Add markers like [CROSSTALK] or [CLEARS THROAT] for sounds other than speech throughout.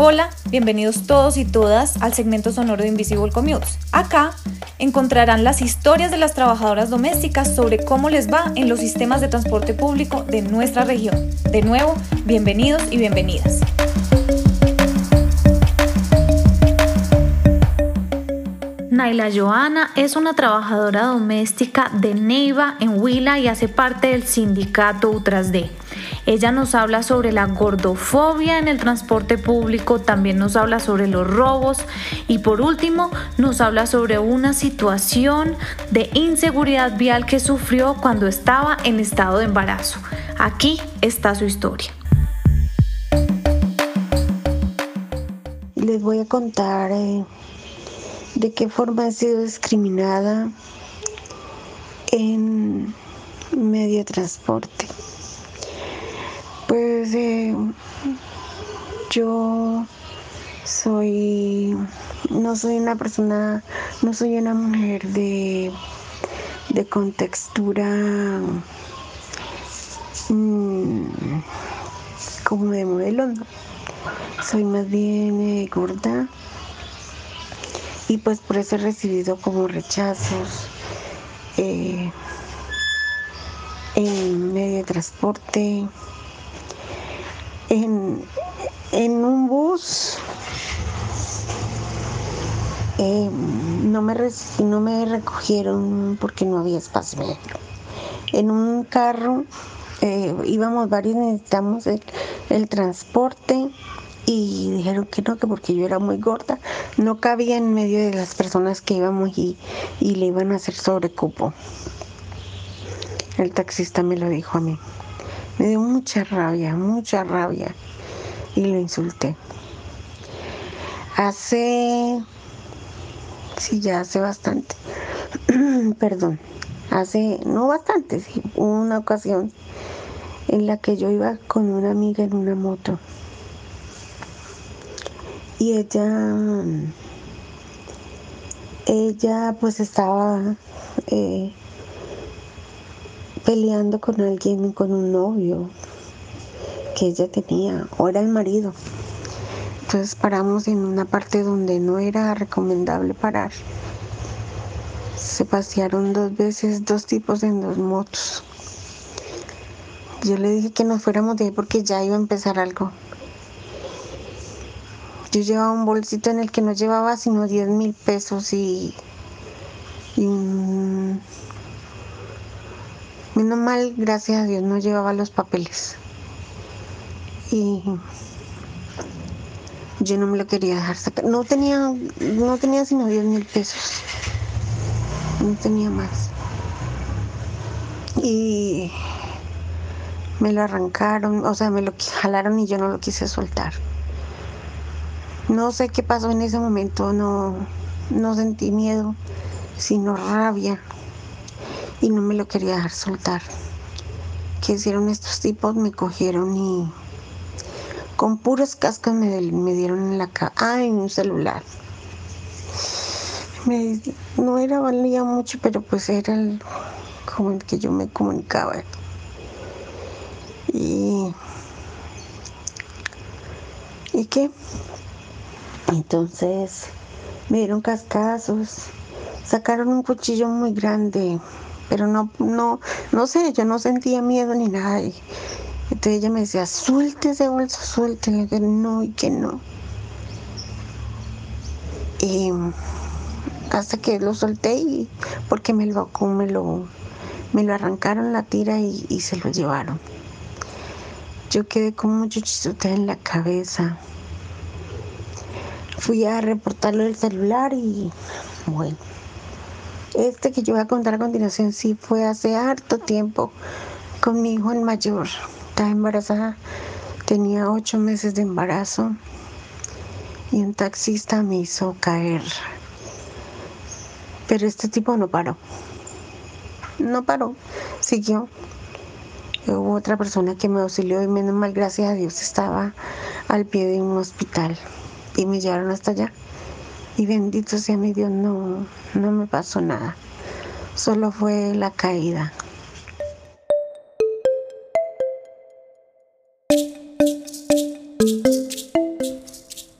Hola, bienvenidos todos y todas al segmento sonoro de Invisible Commutes. Acá encontrarán las historias de las trabajadoras domésticas sobre cómo les va en los sistemas de transporte público de nuestra región. De nuevo, bienvenidos y bienvenidas. Naila Joana es una trabajadora doméstica de Neiva en Huila y hace parte del sindicato UTRASD. Ella nos habla sobre la gordofobia en el transporte público, también nos habla sobre los robos y por último nos habla sobre una situación de inseguridad vial que sufrió cuando estaba en estado de embarazo. Aquí está su historia. Les voy a contar eh, de qué forma he sido discriminada en medio de transporte. Pues eh, yo soy, no soy una persona, no soy una mujer de, de contextura mm, como de modelo, Soy más bien eh, gorda y pues por eso he recibido como rechazos eh, en medio de transporte, en, un bus. Eh, no, me no me recogieron porque no había espacio. En un carro eh, íbamos varios, necesitamos el transporte y dijeron que no, que porque yo era muy gorda, no cabía en medio de las personas que íbamos y, le iban a hacer sobrecupo. El taxista me lo dijo a mí. Me dio mucha rabia, mucha rabia y lo insulté. Hace, sí, ya hace bastante, [CLEARS THROAT] perdón, hace, no bastante, sí, una ocasión en la que yo iba con una amiga en una moto y ella ella pues estaba eh, peleando con alguien, con un novio que ella tenía, o era el marido. Entonces paramos en una parte donde no era recomendable parar. Se pasearon dos veces dos tipos en dos motos. Yo le dije que nos fuéramos de ahí porque ya iba a empezar algo. Yo llevaba un bolsito en el que no llevaba sino 10 mil pesos y, menos mal, gracias a Dios, no llevaba los papeles. Y yo no me lo quería dejar sacar. No tenía, no tenía sino 10 mil pesos. No tenía más. Y me lo arrancaron, o sea, me lo jalaron y yo no lo quise soltar. No sé qué pasó en ese momento, no, no sentí miedo, sino rabia. Y no me lo quería dejar soltar. ¿Qué hicieron estos tipos? Me cogieron y con puros cascos me, dieron en la cara. Ah, en un celular. no era valía mucho, pero pues era el, como el que yo me comunicaba. Y, ¿Y qué? Entonces me dieron cascazos, sacaron un cuchillo muy grande, pero no, no, no sé, yo no sentía miedo ni nada. entonces ella me decía, suelte ese bolso, suelte, y que no y que no. Y hasta que lo solté y porque me lo, me lo, me lo arrancaron la tira y, y se lo llevaron. Yo quedé con mucho chisote en la cabeza fui a reportarlo del celular y bueno. Este que yo voy a contar a continuación sí fue hace harto tiempo con mi hijo el mayor. Estaba embarazada, tenía ocho meses de embarazo y un taxista me hizo caer. Pero este tipo no paró. No paró, siguió. Hubo otra persona que me auxilió y menos mal, gracias a Dios, estaba al pie de un hospital y me llevaron hasta allá. Y bendito sea mi Dios, no, no me pasó nada. Solo fue la caída.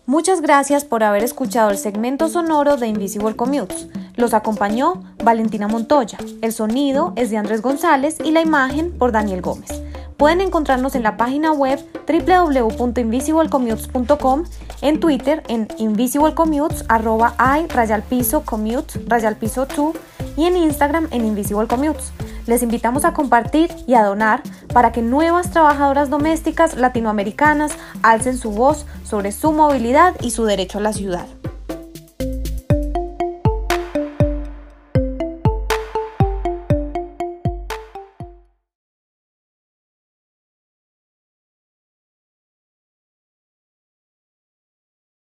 Muchas gracias por haber escuchado el segmento sonoro de Invisible Commutes. Los acompañó Valentina Montoya. El sonido es de Andrés González y la imagen por Daniel Gómez. Pueden encontrarnos en la página web www.invisiblecommutes.com, en Twitter en invisiblecommutes, arroba i, rayalpiso, commute, rayalpiso 2 y en Instagram en invisiblecommutes. Les invitamos a compartir y a donar para que nuevas trabajadoras domésticas latinoamericanas alcen su voz sobre su movilidad y su derecho a la ciudad.